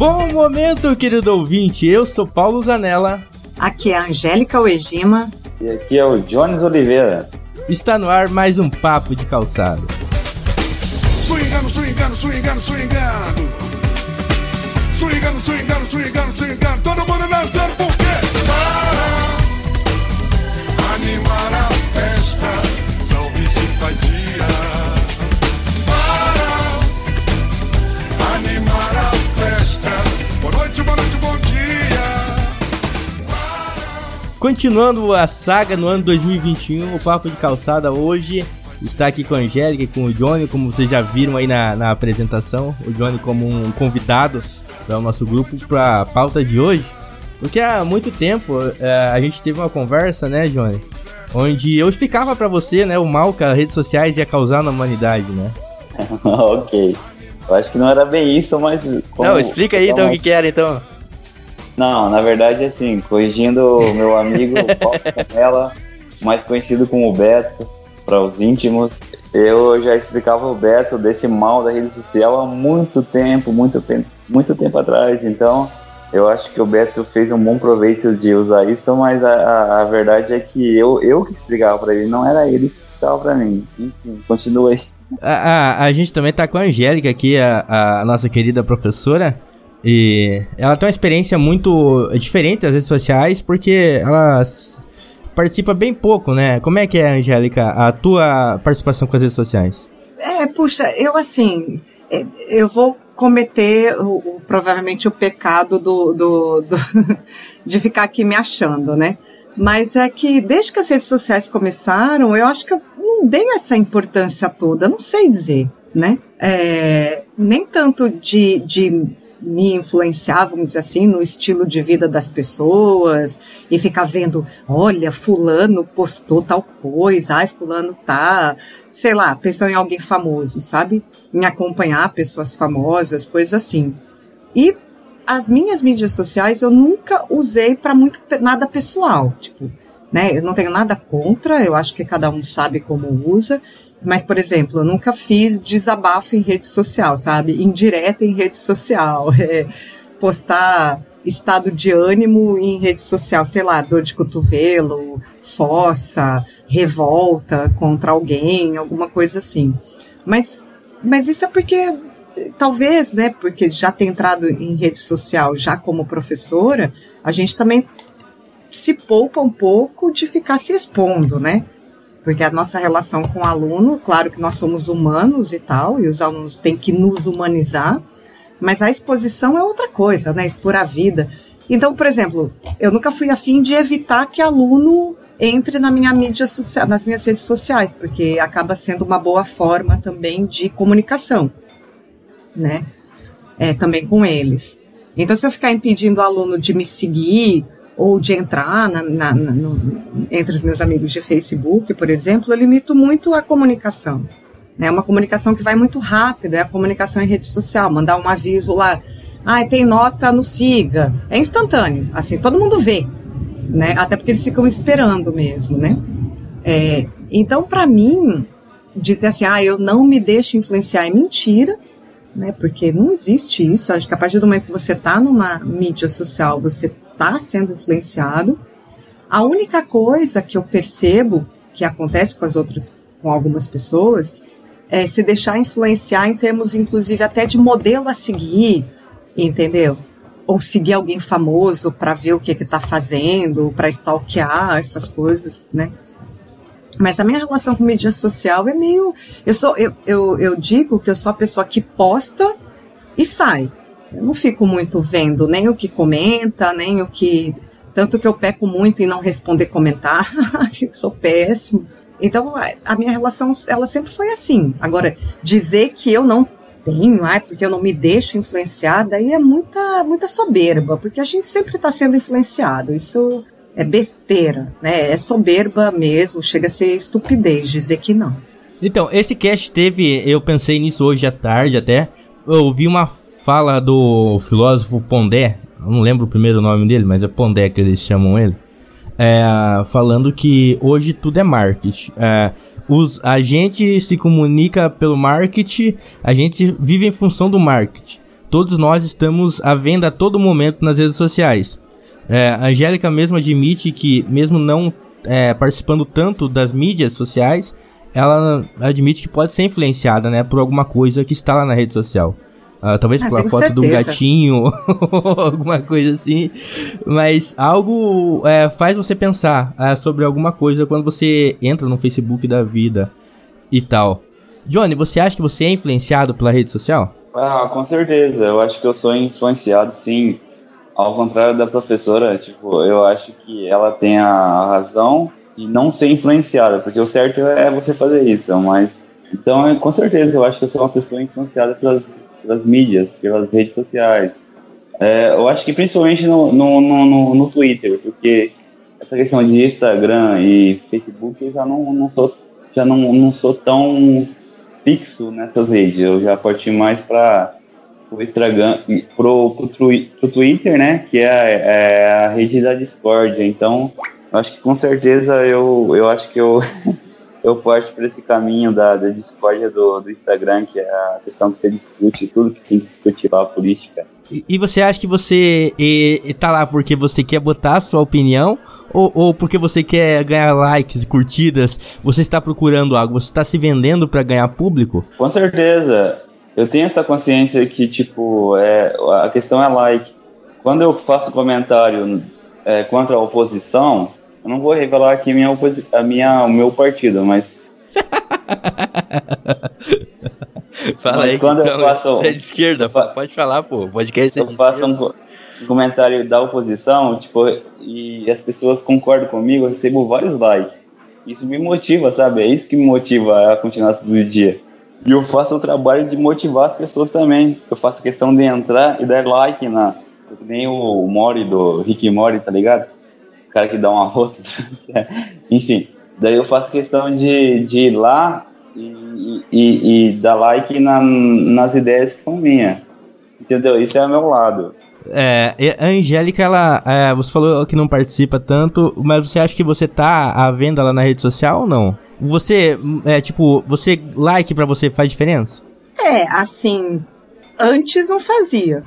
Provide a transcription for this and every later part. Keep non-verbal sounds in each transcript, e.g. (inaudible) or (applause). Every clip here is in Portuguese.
Bom momento, querido ouvinte. Eu sou Paulo Zanella. Aqui é a Angélica Uejima. E aqui é o Jones Oliveira. Está no ar mais um Papo de Calçado. Swingando, swingando, swingando, swingando. Swingando, swingando, swingando, swingando. Todo mundo dançando por quê? Para animar a festa. Salve simpatia. Continuando a saga no ano 2021, o Papo de Calçada hoje está aqui com a Angélica e com o Johnny, como vocês já viram aí na, na apresentação. O Johnny como um convidado para o nosso grupo para a pauta de hoje. Porque há muito tempo é, a gente teve uma conversa, né, Johnny? Onde eu explicava para você, né, o mal que as redes sociais ia causar na humanidade, né? (laughs) ok. Eu acho que não era bem isso, mas. como- Não, explica aí então o que, que era então. Não, na verdade, assim, corrigindo o meu amigo (laughs) Paulo Canela, mais conhecido como Beto, para os íntimos, eu já explicava o Beto desse mal da rede social há muito tempo, muito tempo, muito tempo atrás. Então, eu acho que o Beto fez um bom proveito de usar isso, mas a, a, a verdade é que eu, eu que explicava para ele, não era ele que explicava para mim. Enfim, continua aí. A, a, a gente também tá com a Angélica aqui, a, a nossa querida professora. E ela tem uma experiência muito diferente das redes sociais, porque ela participa bem pouco, né? Como é que é, Angélica, a tua participação com as redes sociais? É, puxa, eu assim, é, eu vou cometer o, o- provavelmente o pecado do, do, do- (laughs) de ficar aqui me achando, né? Mas é que desde que as redes sociais começaram, eu acho que eu não dei essa importância toda, não sei dizer, né? É, nem tanto de, de me influenciar, assim, no estilo de vida das pessoas e ficar vendo, olha, fulano postou tal coisa, ai, fulano tá, sei lá, pensando em alguém famoso, sabe? Em acompanhar pessoas famosas, coisas assim. E as minhas mídias sociais eu nunca usei para muito nada pessoal, tipo, né? Eu não tenho nada contra, eu acho que cada um sabe como usa, mas, por exemplo, eu nunca fiz desabafo em rede social, sabe? Indireta em rede social, (laughs) é, postar estado de ânimo em rede social, sei lá, dor de cotovelo, fossa, revolta contra alguém, alguma coisa assim. Mas, mas isso é porque talvez, né, porque já ter entrado em rede social já como professora, a gente também se poupa um pouco de ficar se expondo, né? Porque a nossa relação com o aluno, claro que nós somos humanos e tal, e os alunos têm que nos humanizar, mas a exposição é outra coisa, né? Expor a vida. Então, por exemplo, eu nunca fui afim de evitar que aluno entre na minha mídia social, nas minhas redes sociais, porque acaba sendo uma boa forma também de comunicação, né? É, também com eles. Então, se eu ficar impedindo o aluno de me seguir ou de entrar na, na, na, no, entre os meus amigos de Facebook, por exemplo, eu limito muito a comunicação. É uma comunicação que vai muito rápida, é a comunicação em rede social, mandar um aviso lá, ah, tem nota no Siga. É instantâneo, assim, todo mundo vê, né? Até porque eles ficam esperando mesmo, né? É, então, para mim, dizer assim, ah, eu não me deixo influenciar é mentira, né? Porque não existe isso. Acho que a partir do momento que você está numa mídia social, você está sendo influenciado. A única coisa que eu percebo que acontece com as outras, com algumas pessoas, é se deixar influenciar em termos, inclusive, até de modelo a seguir, entendeu? Ou seguir alguém famoso para ver o que que tá fazendo, para stalkear essas coisas, né? Mas a minha relação com mídia social é meio. Eu, sou, eu, eu, eu digo que eu sou a pessoa que posta e sai. Eu não fico muito vendo nem o que comenta, nem o que. Tanto que eu peco muito em não responder comentário, (laughs) sou péssimo. Então, a- a minha relação, ela sempre foi assim. Agora, dizer que eu não tenho, ai, porque eu não me deixo influenciar, daí é muita, muita soberba, porque a gente sempre está sendo influenciado. Isso é besteira, né? É soberba mesmo, chega a ser estupidez dizer que não. Então, esse cast teve, eu pensei nisso hoje à tarde até. Eu ouvi uma fala do filósofo Pondé, não lembro o primeiro nome dele, mas é Pondé que eles chamam ele. É, falando que hoje tudo é marketing. É, os, a gente se comunica pelo marketing, a gente vive em função do marketing. todos nós estamos à venda a todo momento nas redes sociais. É, a Angélica mesmo admite que, mesmo não é, participando tanto das mídias sociais, ela admite que pode ser influenciada, né, por alguma coisa que está lá na rede social. Uh, talvez ah, pela foto certeza. de um gatinho, (laughs) alguma coisa assim. Mas algo é, faz você pensar é, sobre alguma coisa quando você entra no Facebook da vida e tal. Johnny, você acha que você é influenciado pela rede social? Ah, com certeza. Eu acho que eu sou influenciado, sim. Ao contrário da professora, tipo, eu acho que ela tem a razão de não ser influenciada, porque o certo é você fazer isso, mas então, com certeza, eu acho que eu sou uma pessoa influenciada pelas, pelas mídias, pelas redes sociais. É, eu acho que principalmente no, no, no, no, Twitter, porque essa questão de Instagram e Facebook eu já não, não sou já não, não sou tão fixo nessas redes. Eu já parti mais para o Instagram, pro, pro, pro Twitter, né? Que é, é, a rede da Discord. Então, acho que com certeza eu, eu acho que eu, (laughs) eu parto para esse caminho da, da discórdia do, do Instagram, que é a questão que você discute, tudo que tem que discutir lá, a política. E, você acha que você e, e tá lá porque você quer botar a sua opinião ou, ou porque você quer ganhar likes, curtidas? Você está procurando algo? Você está se vendendo para ganhar público? Com certeza. Eu tenho essa consciência que, tipo, é, a questão é like. Quando eu faço comentário é, contra a oposição, eu não vou revelar aqui minha a minha, o meu partido, mas. (laughs) Fala Mas aí, quando então, eu faço, você é de esquerda, pode falar, pô. Podcast é eu faço um comentário da oposição, tipo, e as pessoas concordam comigo, eu recebo vários likes. Isso me motiva, sabe? É isso que me motiva a continuar todo dia. E eu faço o trabalho de motivar as pessoas também. Eu faço questão de entrar e dar like na. Nem o Mori do Rick Mori, tá ligado? O cara que dá uma rota. (laughs) Enfim. Daí eu faço questão de, de ir lá e, e, e dar like na, nas ideias que são minhas. Entendeu? Isso é o meu lado. É, a Angélica, ela. É, você falou que não participa tanto, mas você acha que você tá à venda lá na rede social ou não? Você, é, tipo, você like para você faz diferença? É, assim, antes não fazia.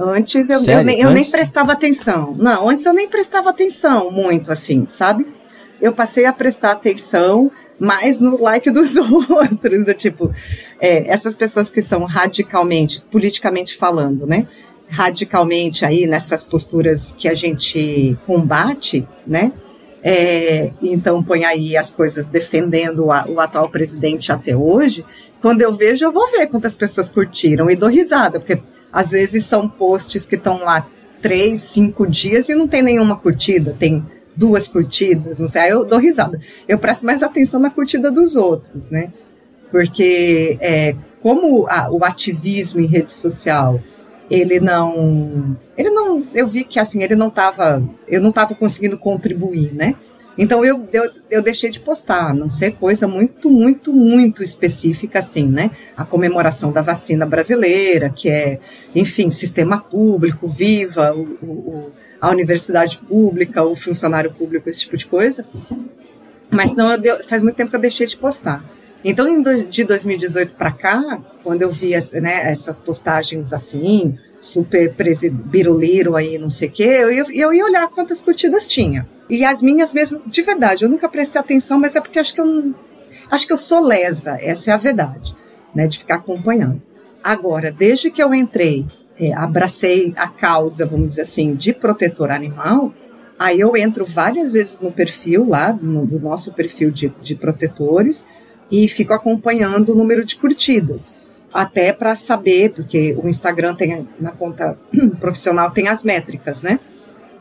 Antes eu, eu, nem, eu antes? nem prestava atenção. Não, antes eu nem prestava atenção muito, assim, sabe? Eu passei a prestar atenção mais no like (laughs) dos outros, do tipo, é, essas pessoas que são radicalmente, politicamente falando, né? Radicalmente aí nessas posturas que a gente combate, né? É, então põe aí as coisas defendendo a, o atual presidente até hoje. Quando eu vejo, eu vou ver quantas pessoas curtiram e dou risada, porque às vezes são posts que estão lá três, cinco dias e não tem nenhuma curtida, tem duas curtidas, não sei, aí eu dou risada. Eu presto mais atenção na curtida dos outros, né? Porque é, como a, o ativismo em rede social, ele não, ele não, eu vi que assim, ele não estava, eu não estava conseguindo contribuir, né? Então eu, eu, eu deixei de postar, a não ser coisa muito, muito, muito específica assim, né? A comemoração da vacina brasileira, que é, enfim, sistema público, viva o, o a universidade pública, o funcionário público, esse tipo de coisa. Mas não, faz muito tempo que eu deixei de postar. Então, de 2018 para cá, quando eu vi né, essas postagens assim, super biruliro aí, não sei o quê, eu, eu ia olhar quantas curtidas tinha. E as minhas mesmo, de verdade, eu nunca prestei atenção, mas é porque acho que eu acho que eu sou lesa, essa é a verdade, né, de ficar acompanhando. Agora, desde que eu entrei é, abracei a causa, vamos dizer assim, de protetor animal, aí eu entro várias vezes no perfil lá, no, do nosso perfil de, de protetores, e fico acompanhando o número de curtidas. Até para saber, porque o Instagram tem, na conta (clears throat) profissional, tem as métricas, né?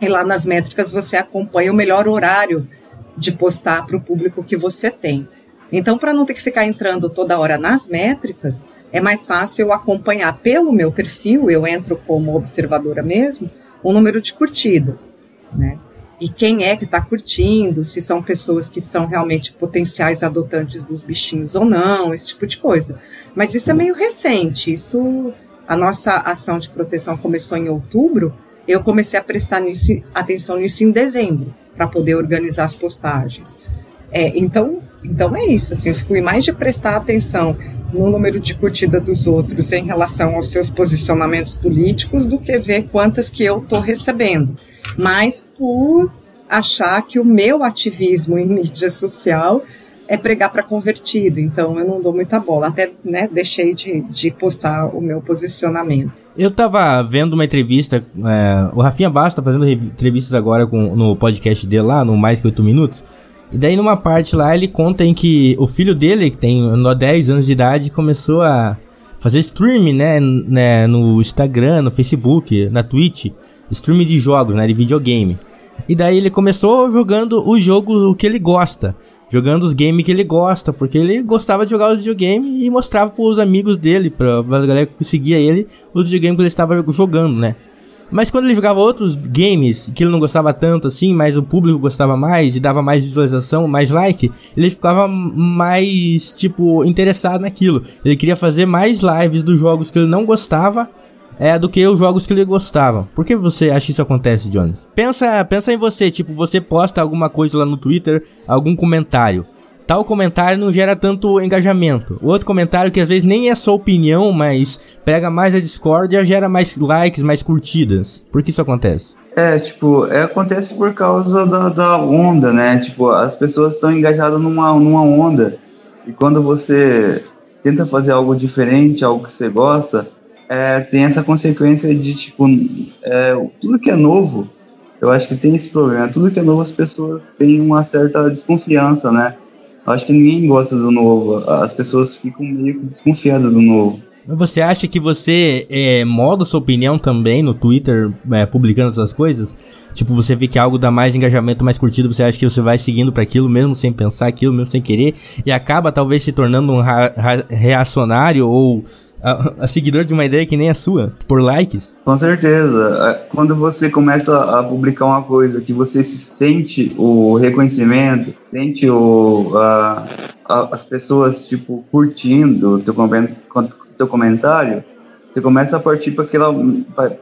E lá nas métricas você acompanha o melhor horário de postar para o público que você tem. Então, para não ter que ficar entrando toda hora nas métricas, é mais fácil eu acompanhar pelo meu perfil, eu entro como observadora mesmo, o número de curtidas, né? E quem é que está curtindo, se são pessoas que são realmente potenciais adotantes dos bichinhos ou não, esse tipo de coisa. Mas isso é meio recente, isso a nossa ação de proteção começou em outubro, eu comecei a prestar nisso, atenção nisso em dezembro, para poder organizar as postagens. É, então, Então é isso, assim, eu fui mais de prestar atenção no número de curtida dos outros em relação aos seus posicionamentos políticos do que ver quantas que eu estou recebendo. Mas por achar que o meu ativismo em mídia social é pregar para convertido, então eu não dou muita bola. Até né, deixei de, de postar o meu posicionamento. Eu tava vendo uma entrevista, é, o Rafinha Basta tá fazendo entrevistas agora com, no podcast dele lá, no Mais Que 8 Minutos. E daí numa parte lá ele conta em que o filho dele, que tem 10 anos de idade, começou a fazer streaming, né, né, no Instagram, no Facebook, na Twitch, streaming de jogos, né, de videogame. E daí ele começou jogando o jogo que ele gosta. Jogando os games que ele gosta. Porque ele gostava de jogar os videogame e mostrava pros amigos dele, pra, pra galera que seguia ele, os videogames que ele estava jogando, né? Mas quando ele jogava outros games que ele não gostava tanto assim, mas o público gostava mais e dava mais visualização, mais like, ele ficava mais, tipo, interessado naquilo. Ele queria fazer mais lives dos jogos que ele não gostava é, do que os jogos que ele gostava. Por que você acha que isso acontece, Jones? Pensa, pensa em você, tipo, você posta alguma coisa lá no Twitter, algum comentário. Tal comentário não gera tanto engajamento. O outro comentário que às vezes nem é sua opinião, mas pega mais a discórdia, gera mais likes, mais curtidas. Por que isso acontece? É, tipo, é, acontece por causa da, da onda, né? Tipo, as pessoas estão engajadas numa, numa onda. E quando você tenta fazer algo diferente, algo que você gosta, é, tem essa consequência de, tipo, é, tudo que é novo, eu acho que tem esse problema. Tudo que é novo, as pessoas têm uma certa desconfiança, né? Eu acho que ninguém gosta do novo. As pessoas ficam meio desconfiadas do novo. Você acha que você é, sua opinião também no Twitter, é, publicando essas coisas? Tipo, você vê que algo dá mais engajamento, mais curtido, você acha que você vai seguindo para aquilo mesmo sem pensar aquilo, mesmo sem querer, e acaba talvez se tornando um reacionário ou a, a, seguidor de uma ideia que nem a sua, por likes? Com certeza. É, quando você começa a publicar uma coisa que você se sente o reconhecimento, sente o, a, a, as pessoas tipo curtindo teu, teu comentário, você começa a partir para aquela,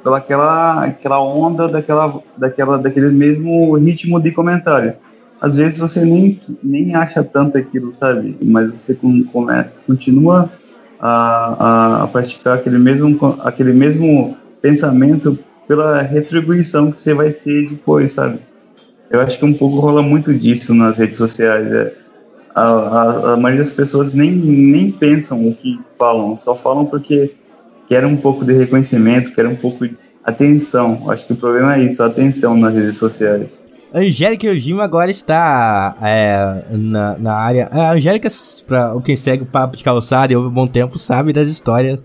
pela aquela, aquela onda daquela, daquela, daquele mesmo ritmo de comentário. Às vezes você nem, nem acha tanto aquilo, sabe? Mas você começa, continua a, a, praticar aquele mesmo, aquele mesmo pensamento pela retribuição que você vai ter depois, sabe? Eu acho que um pouco rola muito disso nas redes sociais. É, a, a, a, maioria das pessoas nem, nem pensam o que falam, só falam porque querem um pouco de reconhecimento, querem um pouco de atenção. Acho que o problema é isso, a atenção nas redes sociais. Angélica Yojima agora está é, na, na área. A Angélica, para quem segue o Papo de Calçada e houve um bom tempo, sabe das histórias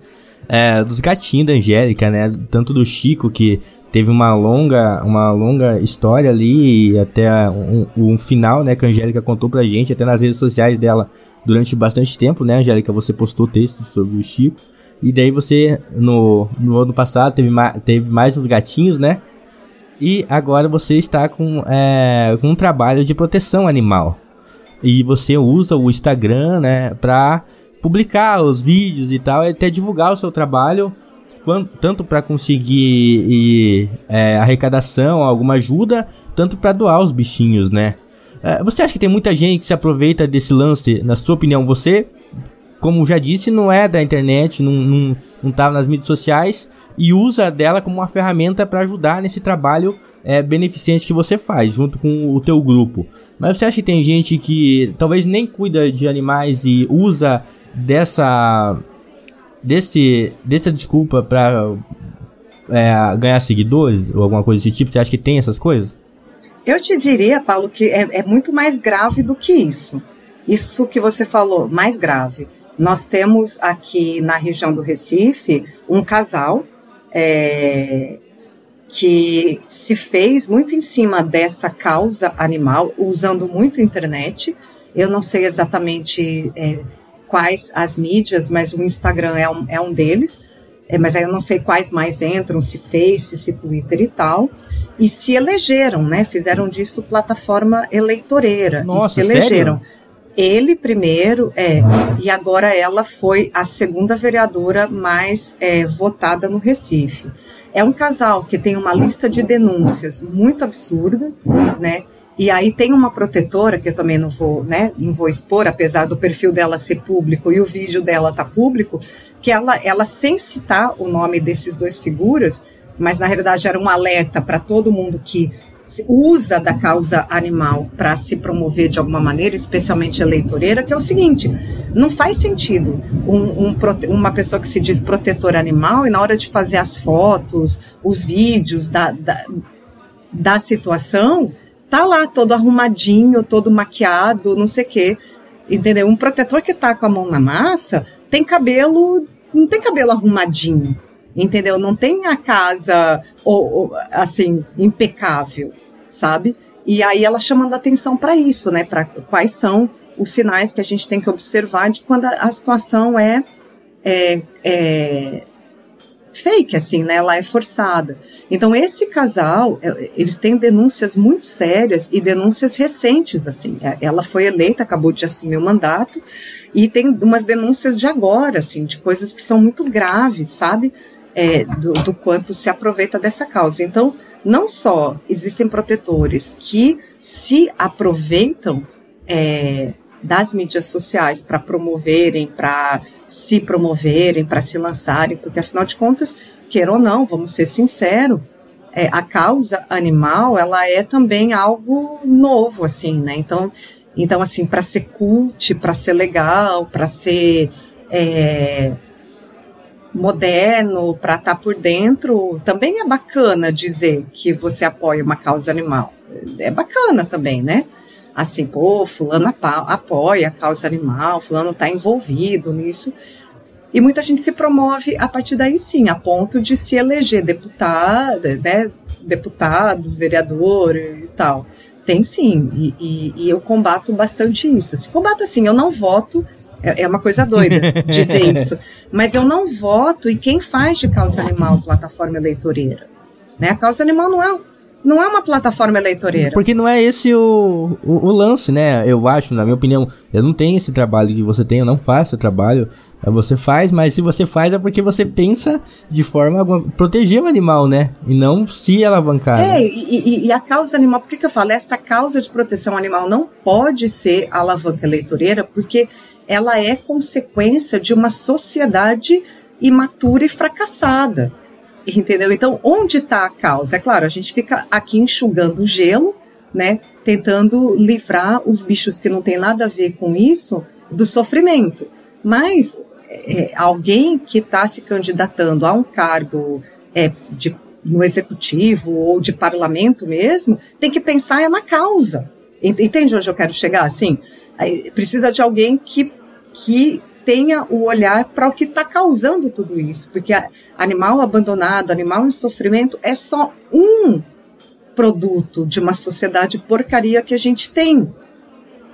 é, dos gatinhos da Angélica, né? Tanto do Chico, que teve uma longa, uma longa história ali, até um, um, final, né? Que a Angélica contou pra gente, até nas redes sociais dela, durante bastante tempo, né, Angélica? Você postou textos sobre o Chico. E daí você, no, no ano passado, teve, ma teve mais uns gatinhos, né? E agora você está com, é, com um trabalho de proteção animal. E você usa o Instagram, né, para publicar os vídeos e tal, e até divulgar o seu trabalho, tanto para conseguir e, é, arrecadação, alguma ajuda, tanto para doar os bichinhos, né? É, você acha que tem muita gente que se aproveita desse lance? Na sua opinião, você como já disse, não é da internet, não, não, não tá nas mídias sociais e usa dela como uma ferramenta para ajudar nesse trabalho é, beneficente que você faz junto com o teu grupo. Mas você acha que tem gente que talvez nem cuida de animais e usa dessa desse dessa desculpa para é, ganhar seguidores ou alguma coisa desse tipo? Você acha que tem essas coisas? Eu te diria, Paulo, que é, é muito mais grave do que isso. Isso que você falou, mais grave. Nós temos aqui na região do Recife um casal é, que se fez muito em cima dessa causa animal, usando muito a internet. Eu não sei exatamente é, quais as mídias, mas o Instagram é um, é um deles. É, mas aí eu não sei quais mais entram, se Face, se Twitter e tal. E se elegeram, né? Fizeram disso plataforma eleitoreira. Nossa, e se elegeram. Sério? Ele primeiro, é, e agora ela foi a segunda vereadora mais é, votada no Recife. É um casal que tem uma lista de denúncias muito absurda, né? E aí tem uma protetora que eu também não vou, né, não vou expor, apesar do perfil dela ser público e o vídeo dela tá público, que ela, ela sem citar o nome desses dois figuras, mas na realidade era um alerta para todo mundo que usa da causa animal para se promover de alguma maneira, especialmente eleitoreira, que é o seguinte: não faz sentido um, um, uma pessoa que se diz protetor animal e na hora de fazer as fotos, os vídeos da, da, da situação, tá lá todo arrumadinho, todo maquiado, não sei o quê. Entendeu? Um protetor que tá com a mão na massa tem cabelo, não tem cabelo arrumadinho. Entendeu? Não tem a casa ou, ou assim impecável, sabe? E aí ela chamando atenção para isso, né? Para quais são os sinais que a gente tem que observar de quando a, a situação é, é, é fake, assim, né? Ela é forçada. Então, esse casal, é, eles têm denúncias muito sérias e denúncias recentes, assim. É, ela foi eleita, acabou de assumir o mandato, e tem umas denúncias de agora, assim, de coisas que são muito graves, sabe? É, do, do quanto se aproveita dessa causa. Então, não só existem protetores que se aproveitam é, das mídias sociais para promoverem, para se promoverem, para se lançarem, porque afinal de contas, queira ou não, vamos ser sinceros, é, a causa animal ela é também algo novo, assim, né? Então, então assim, para ser cult, para ser legal, para ser é, moderno, para estar tá por dentro, também é bacana dizer que você apoia uma causa animal. É bacana também, né? assim, pô, fulano apoia a causa animal, fulano está envolvido nisso. E muita gente se promove a partir daí sim, a ponto de se eleger deputado, né, deputado, vereador e tal. Tem sim, e, e, e eu combato bastante isso. Assim, combato assim, eu não voto, é, é uma coisa doida dizer (laughs) isso, mas eu não voto em quem faz de causa animal plataforma eleitoreira. Né? A causa animal não é não é uma plataforma eleitoreira. Porque não é esse o, o, o, lance, né? Eu acho, na minha opinião, eu não tenho esse trabalho que você tem, eu não faço esse trabalho. É, você faz, mas se você faz é porque você pensa de forma a proteger o animal, né? E não se alavancar. É, né? e, e, a causa animal, por que, que eu falo? Essa causa de proteção animal não pode ser alavanca eleitoreira, porque ela é consequência de uma sociedade imatura e fracassada. Entendeu? Então, onde está a causa? É claro, a gente fica aqui enxugando gelo, né? Tentando livrar os bichos que não tem nada a ver com isso do sofrimento. Mas é, alguém que está se candidatando a um cargo é, de, no executivo ou de parlamento mesmo, tem que pensar é na causa. Entende onde eu quero chegar? Assim, precisa de alguém que, que tenha o olhar para o que está causando tudo isso, porque animal abandonado, animal em sofrimento é só um produto de uma sociedade porcaria que a gente tem.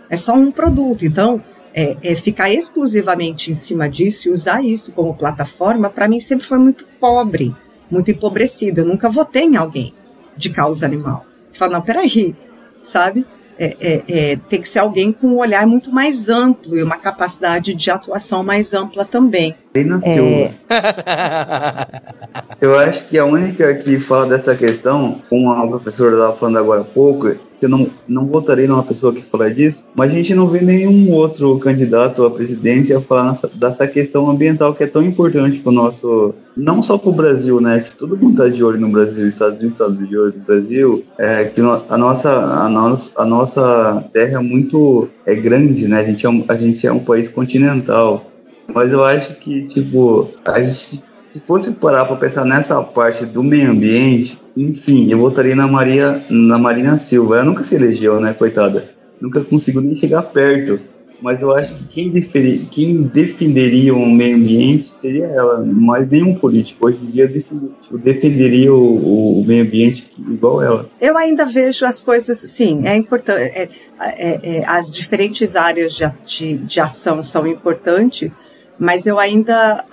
É só um produto. Então, é, é ficar exclusivamente em cima disso e usar isso como plataforma, para mim sempre foi muito pobre, muito empobrecido. Eu nunca votei em alguém de causa animal. Fala, não, peraí, sabe? É, é, é, tem que ser alguém com um olhar muito mais amplo e uma capacidade de atuação mais ampla também. É... (laughs) Eu acho que a única que fala dessa questão, como a professora estava falando agora há pouco, que eu não, não votarei numa pessoa que fala disso, mas a gente não vê nenhum outro candidato à presidência falar nessa, dessa questão ambiental que é tão importante para o nosso, não só para o Brasil, né, que todo mundo está de olho no Brasil, Estados Unidos está de olho no Brasil, é, que a nossa, a, nossa, a nossa terra é muito é grande, né, a gente é um, a gente é um país continental, mas eu acho que, tipo, a gente, se fosse parar para pensar nessa parte do meio ambiente, enfim, eu votaria na Maria, na Marina Silva. Ela nunca se elegeu, né, coitada? Nunca conseguiu nem chegar perto. Mas eu acho que quem, deferi, quem defenderia o meio ambiente seria ela, mas nenhum político. Hoje em dia defenderia, o, o, meio ambiente igual ela. Eu ainda vejo as coisas, sim, é importante. É, é, é, as diferentes áreas de, de, de ação são importantes, mas eu ainda,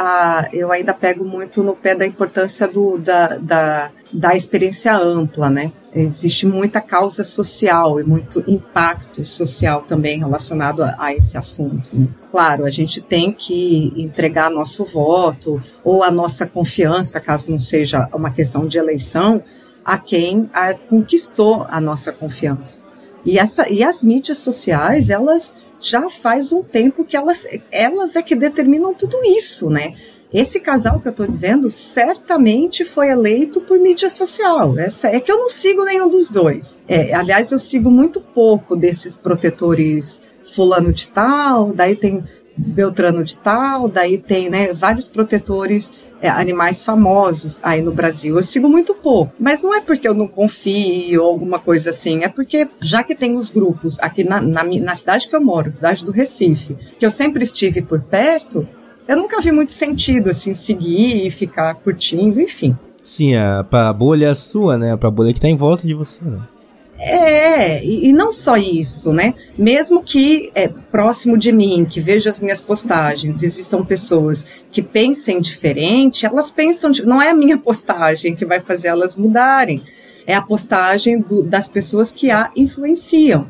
eu ainda pego muito no pé da importância do, da, da, da experiência ampla, né? Existe muita causa social e muito impacto social também relacionado a, a esse assunto. Né? Claro, a gente tem que entregar nosso voto ou a nossa confiança, caso não seja uma questão de eleição, a quem a, conquistou a nossa confiança. E, essa, e as mídias sociais, elas já faz um tempo que elas, elas é que determinam tudo isso, né? Esse casal que eu estou dizendo certamente foi eleito por mídia social. Essa, é que eu não sigo nenhum dos dois. É, aliás, eu sigo muito pouco desses protetores fulano de tal, daí tem Beltrano de tal, daí tem né, vários protetores é, animais famosos aí no Brasil. Eu sigo muito pouco, mas não é porque eu não confio ou alguma coisa assim, é porque já que tem os grupos aqui na, na, na cidade que eu moro, cidade do Recife, que eu sempre estive por perto, eu nunca vi muito sentido assim seguir e ficar curtindo, enfim. Sim, a, pra bolha sua, né? Pra bolha que tá em volta de você, né? É, e, não só isso, né? Mesmo que é, próximo de mim, que veja as minhas postagens, existam pessoas que pensem diferente, elas pensam, não é a minha (laughs) postagem que vai fazer elas mudarem, é a postagem do, das pessoas que a influenciam,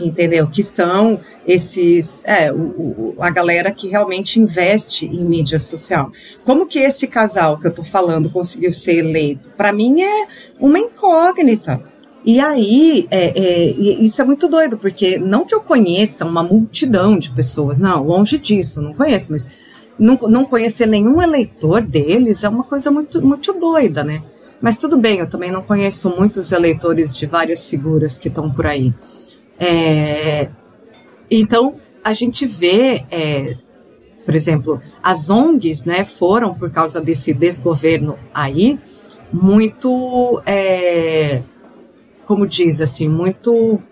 entendeu? Que são esses, é, o, o, a galera que realmente investe em mídia social. Como que esse casal que eu tô falando conseguiu ser eleito? Para mim é uma incógnita e aí, é, é, isso é muito doido, porque não que eu conheça uma multidão de pessoas, não, longe disso, não conheço, mas não, não conhecer nenhum eleitor deles é uma coisa muito, muito doida, né? Mas tudo bem, eu também não conheço muitos eleitores de várias figuras que estão por aí. É, então, a gente vê, é, por exemplo, as ONGs, né, foram, por causa desse desgoverno aí, muito é, como diz assim, muito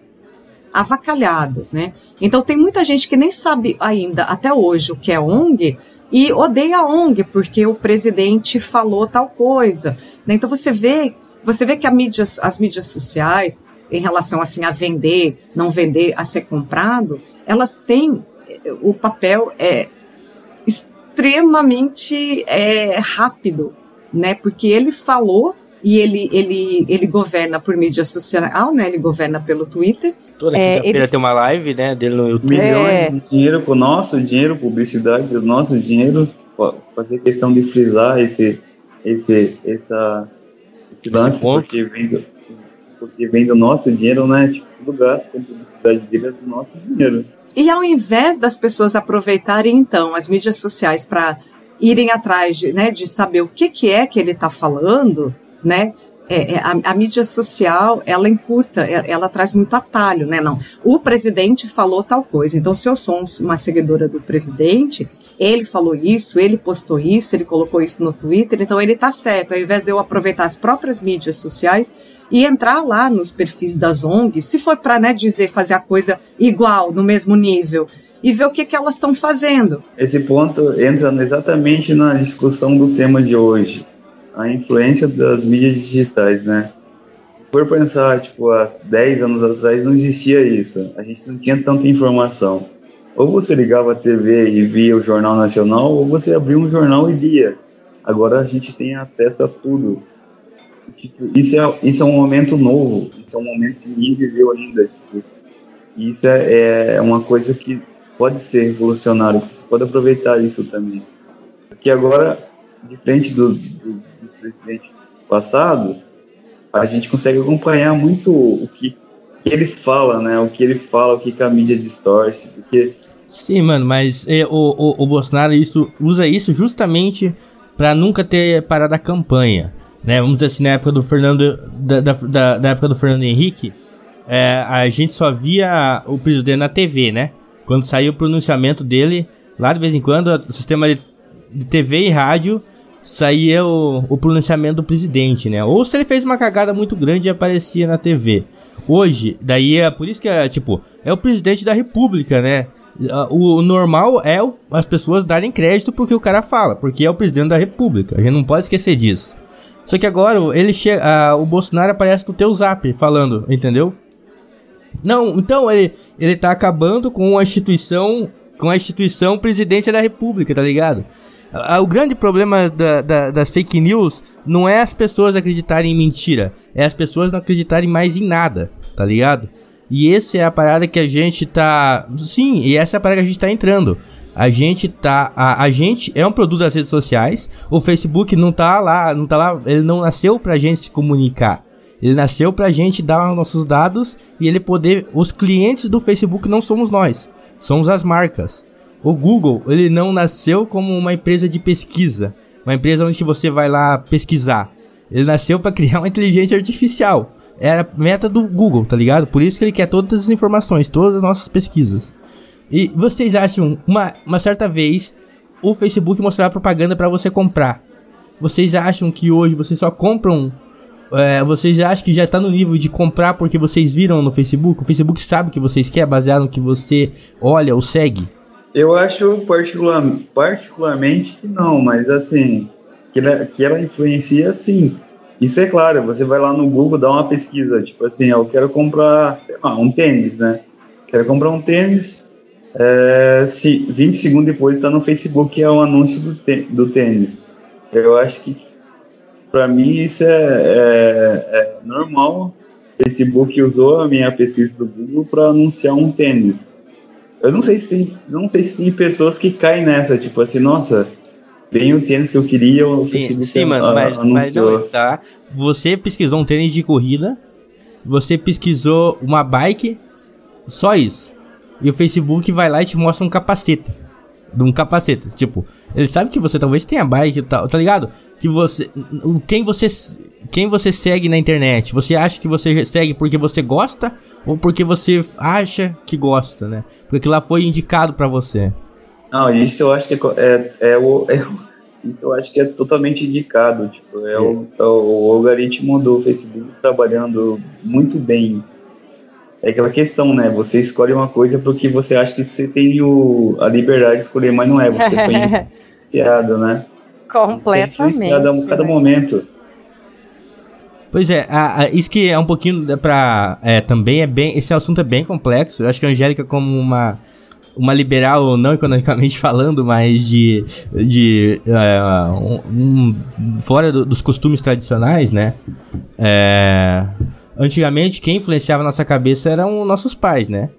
avacalhadas, né? Então tem muita gente que nem sabe ainda até hoje o que é ONG e odeia a ONG porque o presidente falou tal coisa. Né? Então você vê, você vê que mídia, as mídias sociais em relação assim a vender, não vender, a ser comprado, elas têm o papel é extremamente é, rápido, né? Porque ele falou e ele, ele, ele governa por mídia social, né? Ele governa pelo Twitter. Toda é, quinta-feira ele... tem uma live, né, dele no YouTube. Milhões é... de dinheiro com o nosso dinheiro, publicidade, o nosso dinheiro, fazer questão de frisar esse, esse, essa, esse lance, porque vem, do, porque vem do nosso dinheiro, né? Tipo, tudo gasto com publicidade dele é do nosso dinheiro. E ao invés das pessoas aproveitarem, então, as mídias sociais para irem atrás de, né, de saber o que, que é que ele está falando, né? É, é, a, a, mídia social, ela encurta, ela, é, ela, traz muito atalho, né? Não, o presidente falou tal coisa, então se eu sou uma seguidora do presidente, ele falou isso, ele postou isso, ele colocou isso no Twitter, então ele tá certo, ao invés de eu aproveitar as próprias mídias sociais e entrar lá nos perfis das ONGs, se for para né, dizer, fazer a coisa igual, no mesmo nível, e ver o que, que elas estão fazendo. Esse ponto entra exatamente na discussão do tema de hoje a influência das mídias digitais, né? Se for pensar, tipo, há 10 anos atrás não existia isso. A gente não tinha tanta informação. Ou você ligava a TV e via o Jornal Nacional, ou você abria um jornal e lia. Agora a gente tem acesso a tudo. Tipo, isso, é, isso é um momento novo, isso é um momento que ninguém viveu ainda. Tipo, isso é, é uma coisa que pode ser revolucionário, você pode aproveitar isso também. Porque agora, diferente do, do presidentes passados, a gente consegue acompanhar muito o que, que, ele fala, né? O que ele fala, o que, a mídia distorce, porque... Sim, mano, mas é, o, o, o, Bolsonaro isso, usa isso justamente para nunca ter parado a campanha, né? Vamos dizer assim, na época do Fernando, da, da, da época do Fernando Henrique, é, a gente só via o presidente na TV, né? Quando saiu o pronunciamento dele, lá de vez em quando, o sistema de TV e rádio saía o, o pronunciamento do presidente, né? Ou se ele fez uma cagada muito grande e aparecia na TV. Hoje, daí é por isso que é tipo, é o presidente da república, né? O, normal é as pessoas darem crédito porque o cara fala, porque é o presidente da república. A gente não pode esquecer disso. Só que agora ele chega, o Bolsonaro aparece no teu zap falando, entendeu? Não, então ele, ele tá acabando com a instituição, com a instituição presidente da república, tá ligado? O grande problema da, da, das fake news não é as pessoas acreditarem em mentira, é as pessoas não acreditarem mais em nada, tá ligado? E essa é a parada que a gente tá. Sim, e essa é a parada que a gente tá entrando. A gente tá. A, a gente é um produto das redes sociais. O Facebook não tá lá, não tá lá. Ele não nasceu pra gente se comunicar. Ele nasceu pra gente dar nossos dados e ele poder. Os clientes do Facebook não somos nós, somos as marcas. O Google, ele não nasceu como uma empresa de pesquisa, uma empresa onde você vai lá pesquisar. Ele nasceu para criar uma inteligência artificial. Era a meta do Google, tá ligado? Por isso que ele quer todas as informações, todas as nossas pesquisas. E vocês acham, uma, uma certa vez, o Facebook mostrar propaganda para você comprar. Vocês acham que hoje vocês só compram é, vocês acham que já tá no nível de comprar porque vocês viram no Facebook? O Facebook sabe o que vocês querem, baseado no que você olha ou segue? Eu acho particular, particularmente que não, mas assim, que ela, que ela influencia sim. Isso é claro, você vai lá no Google, dá uma pesquisa, tipo assim, eu quero comprar um tênis, né? Quero comprar um tênis, é, se 20 segundos depois está no Facebook, é um anúncio do, do tênis. Eu acho que para mim isso é, é, é, normal. Facebook usou a minha pesquisa do Google para anunciar um tênis. Eu não sei se tem, não sei se tem pessoas que caem nessa, tipo assim, nossa, bem o tênis que eu queria, o sim, sim, mano, mas, mas não está. Você pesquisou um tênis de corrida, você pesquisou uma bike, só isso. E o Facebook vai lá e te mostra um capacete de um capacete. Tipo, ele sabe que você talvez tenha bike e tal, tá ligado? Que você. Quem você. Quem você segue na internet? Você acha que você segue porque você gosta ou porque você acha que gosta, né? Porque lá foi indicado para você. Não, isso eu acho que é, é, é o. (laughs) É, isso eu acho que é totalmente indicado. Tipo, é, é. O, é o algoritmo do Facebook trabalhando muito bem é aquela questão, né? Você escolhe uma coisa porque você acha que você tem o, a liberdade de escolher, mas não é. Você foi (laughs) influenciado, né? Completamente. a cada né? momento. Pois é, a, a, isso que é um pouquinho pra. É, também é bem. Esse assunto é bem complexo. Eu acho que a Angélica, como uma. Uma liberal, não economicamente (laughs) falando, mas de. de uh, um, um, fora do, dos costumes tradicionais, né? É Antigamente, quem influenciava nossa cabeça eram nossos pais, né?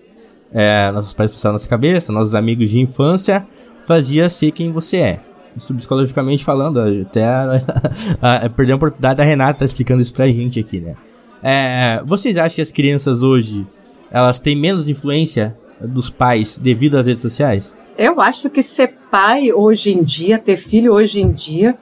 É, nossos pais influenciavam nossa cabeça, nossos amigos de infância fazia ser quem você é. Isso psicologicamente falando, até (laughs) perder a oportunidade da Renata tá explicando isso pra gente aqui, né? É, vocês acham que as crianças hoje elas têm menos influência dos pais devido às redes sociais? Eu acho que ser pai hoje em dia, ter filho hoje em dia,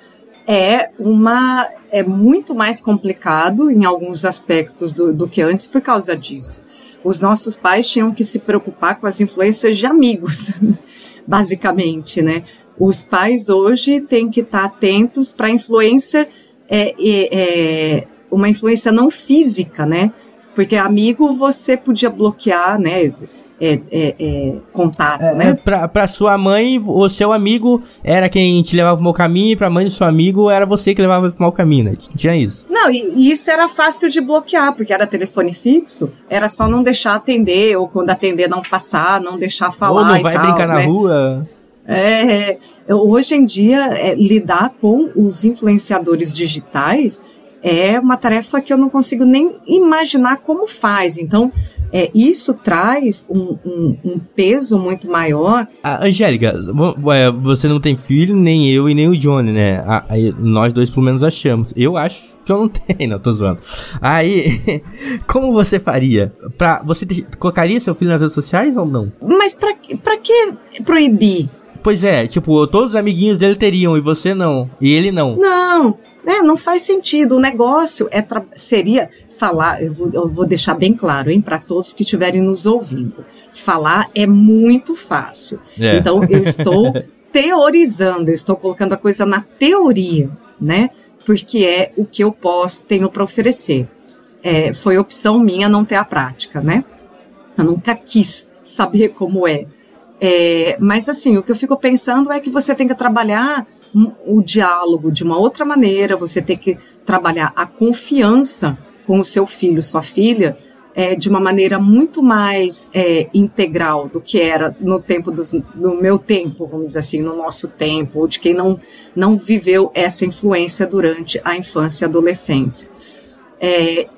é uma é muito mais complicado em alguns aspectos do, do que antes por causa disso. Os nossos pais tinham que se preocupar com as influências de amigos, (laughs) basicamente, né? Os pais hoje têm que estar atentos para influência, é, é, é, uma influência não física, né? Porque amigo você podia bloquear, né? É, é, é, contato, é, né? Pra, pra sua mãe, o seu amigo era quem te levava pro mau caminho, e pra mãe do seu amigo era você que levava pro mau caminho, né? Tinha isso. Não, e, e, isso era fácil de bloquear, porque era telefone fixo, era só não deixar atender, ou quando atender não passar, não deixar falar. Ou não vai tal, brincar né? na rua. É, hoje em dia, é, lidar com os influenciadores digitais é uma tarefa que eu não consigo nem imaginar como faz. Então, é, isso traz um, um, um, peso muito maior. A Angélica, é, você não tem filho, nem eu e nem o Johnny, né? nós dois pelo menos achamos. Eu acho que eu não (laughs) tenho, não tô zoando. Aí, (laughs) como você faria? Pra, você te, colocaria seu filho nas redes sociais ou não? Mas pra, pra que proibir? Pois é, tipo, todos os amiguinhos dele teriam e você não. E ele não. Não, é, não faz sentido. O negócio é seria falar, eu vou, eu vou deixar bem claro, hein, para todos que estiverem nos ouvindo. Falar é muito fácil. É. Então, eu estou (laughs) teorizando, eu estou colocando a coisa na teoria, né? Porque é o que eu posso, tenho para oferecer. É, foi opção minha não ter a prática, né? Eu nunca quis saber como é. é. Mas, assim, o que eu fico pensando é que você tem que trabalhar o diálogo de uma outra maneira, você tem que trabalhar a confiança com o seu filho, sua filha, é, de uma maneira muito mais é, integral do que era no tempo dos, do meu tempo, vamos dizer assim, no nosso tempo, ou de quem não, não viveu essa influência durante a infância e adolescência. É,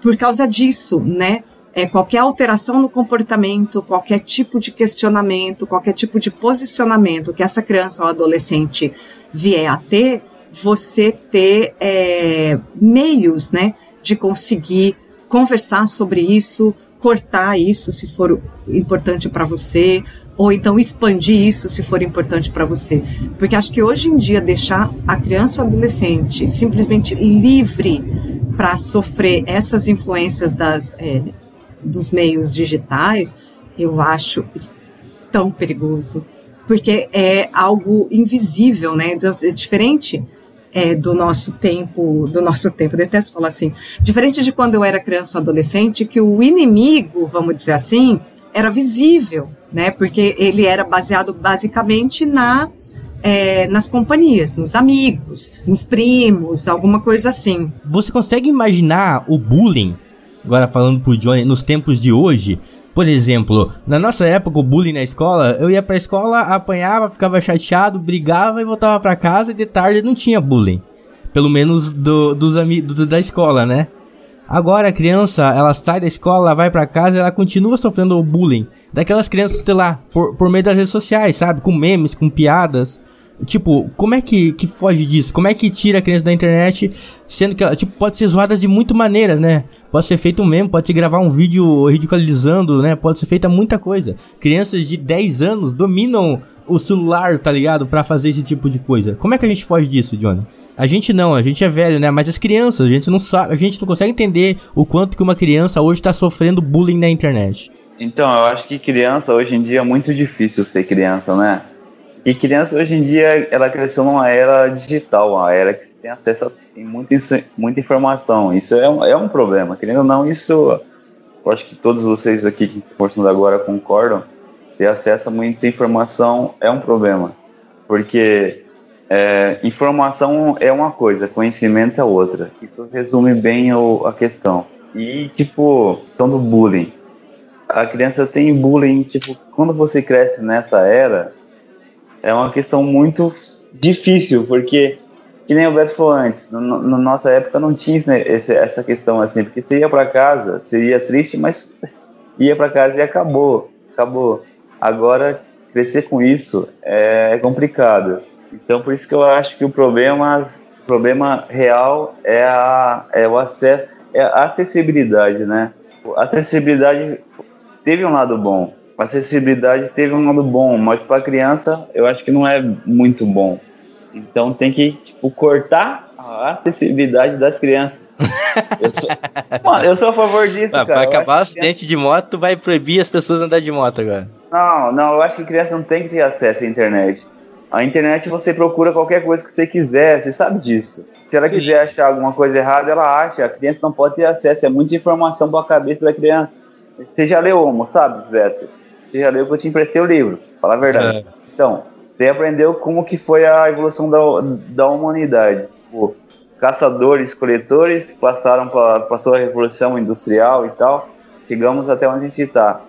por causa disso, né? É, qualquer alteração no comportamento, qualquer tipo de questionamento, qualquer tipo de posicionamento que essa criança ou adolescente vier a ter, você ter é, meios, né, de conseguir conversar sobre isso, cortar isso se for importante para você, ou então expandir isso se for importante para você. Porque acho que hoje em dia deixar a criança ou adolescente simplesmente livre para sofrer essas influências das, é, dos meios digitais, eu acho tão perigoso. Porque é algo invisível, né? É diferente é, do nosso tempo, do nosso tempo, detesto falar assim, diferente de quando eu era criança ou adolescente, que o inimigo, vamos dizer assim, era visível, né? Porque ele era baseado basicamente na é, nas companhias, nos amigos, nos primos, alguma coisa assim. Você consegue imaginar o bullying, agora falando pro Johnny, nos tempos de hoje? Por exemplo, na nossa época, o bullying na escola, eu ia pra escola, apanhava, ficava chateado, brigava e voltava pra casa e de tarde não tinha bullying. Pelo menos do, dos amigos do, da escola, né? Agora a criança, ela sai da escola, ela vai para casa, ela continua sofrendo o bullying daquelas crianças, sei lá, por, por meio das redes sociais, sabe? Com memes, com piadas. Tipo, como é que, que foge disso? Como é que tira a criança da internet, sendo que ela, tipo, pode ser zoada de muitas maneiras, né? Pode ser feito um meme, pode se gravar um vídeo ridicularizando, né? Pode ser feita muita coisa. Crianças de 10 anos dominam o celular, tá ligado? para fazer esse tipo de coisa. Como é que a gente foge disso, Johnny? A gente não, a gente é velho, né? Mas as crianças, a gente não sabe, a gente não consegue entender o quanto que uma criança hoje está sofrendo bullying na internet. Então, eu acho que criança hoje em dia é muito difícil ser criança, né? E criança hoje em dia, ela cresceu numa era digital, uma era que tem acesso a tem muita, muita informação. Isso é um, é um problema. Querendo ou não, isso eu acho que todos vocês aqui que estão agora concordam. Ter acesso a muita informação é um problema. Porque é, informação é uma coisa, conhecimento é outra. Isso resume bem o, a questão. E, tipo, questão do bullying. A criança tem bullying, tipo, quando você cresce nessa era, é uma questão muito difícil, porque, que nem o Beto falou antes, na no, no nossa época não tinha esse, essa questão assim, porque você ia para casa, seria triste, mas ia para casa e acabou, acabou. Agora, crescer com isso é complicado. Então, por isso que eu acho que o problema, o problema real é, a, é o acesso, é a acessibilidade, né? A acessibilidade teve um lado bom, a acessibilidade teve um lado bom, mas para criança eu acho que não é muito bom. Então tem que tipo, cortar a acessibilidade das crianças. eu, sou, (laughs) mano, eu sou a favor disso, cara. Para acabar o acidente criança... de moto, vai proibir as pessoas andar de moto agora. Não, não, eu acho que criança não tem que ter acesso à internet. A internet você procura qualquer coisa que você quiser, você sabe disso. Se ela Sim. quiser achar alguma coisa errada, ela acha. A criança não pode ter acesso, é muita informação para a cabeça da criança. Você já leu Homo, sabe, Beto? Você já leu que eu te emprestei o livro, fala a verdade. É. Então, você aprendeu como que foi a evolução da, da humanidade. Tipo, caçadores, coletores passaram para passou a revolução industrial e tal. Chegamos até onde a gente está.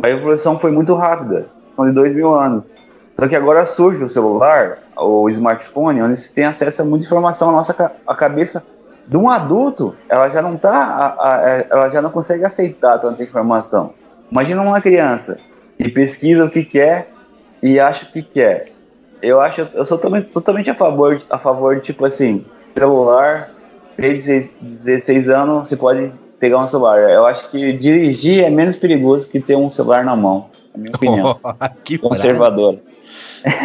A evolução foi muito rápida, são de dois mil anos. Só que agora surge o celular, o smartphone, onde se tem acesso a muita informação. A nossa a cabeça de um adulto, ela já não tá, ela já não consegue aceitar tanta informação. Imagina uma criança que pesquisa o que quer e acha o que quer. Eu acho, eu sou totalmente, totalmente a favor, a favor de tipo assim, celular, 16, 16 anos, você pode pegar um celular. Eu acho que dirigir é menos perigoso que ter um celular na mão, na minha opinião. (laughs) Oh, que conservadora.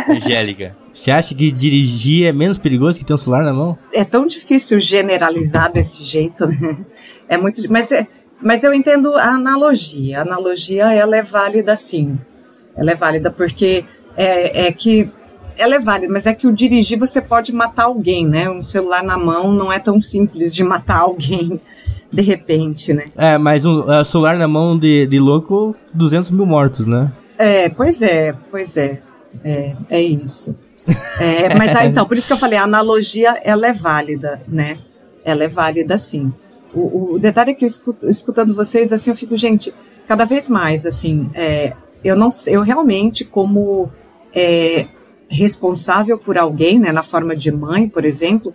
Angélica, você acha que dirigir é menos perigoso que ter um celular na mão? É tão difícil generalizar desse jeito, né? É muito, mas é, mas eu entendo a analogia. A analogia ela é válida sim. Ela é válida porque é, é que ela é válida, mas é que o dirigir você pode matar alguém, né? Um celular na mão não é tão simples de matar alguém de repente, né? É, mas um uh, celular na mão de, de louco, 200 mil mortos, né? É, pois é, pois é. É, é isso. É, mas ah, então, por isso que eu falei, a analogia ela é válida, né? Ela é válida sim. O, o detalhe é que eu escuto, escutando vocês, assim, eu fico, gente, cada vez mais, assim, é, eu não eu realmente, como é, responsável por alguém, né, na forma de mãe, por exemplo,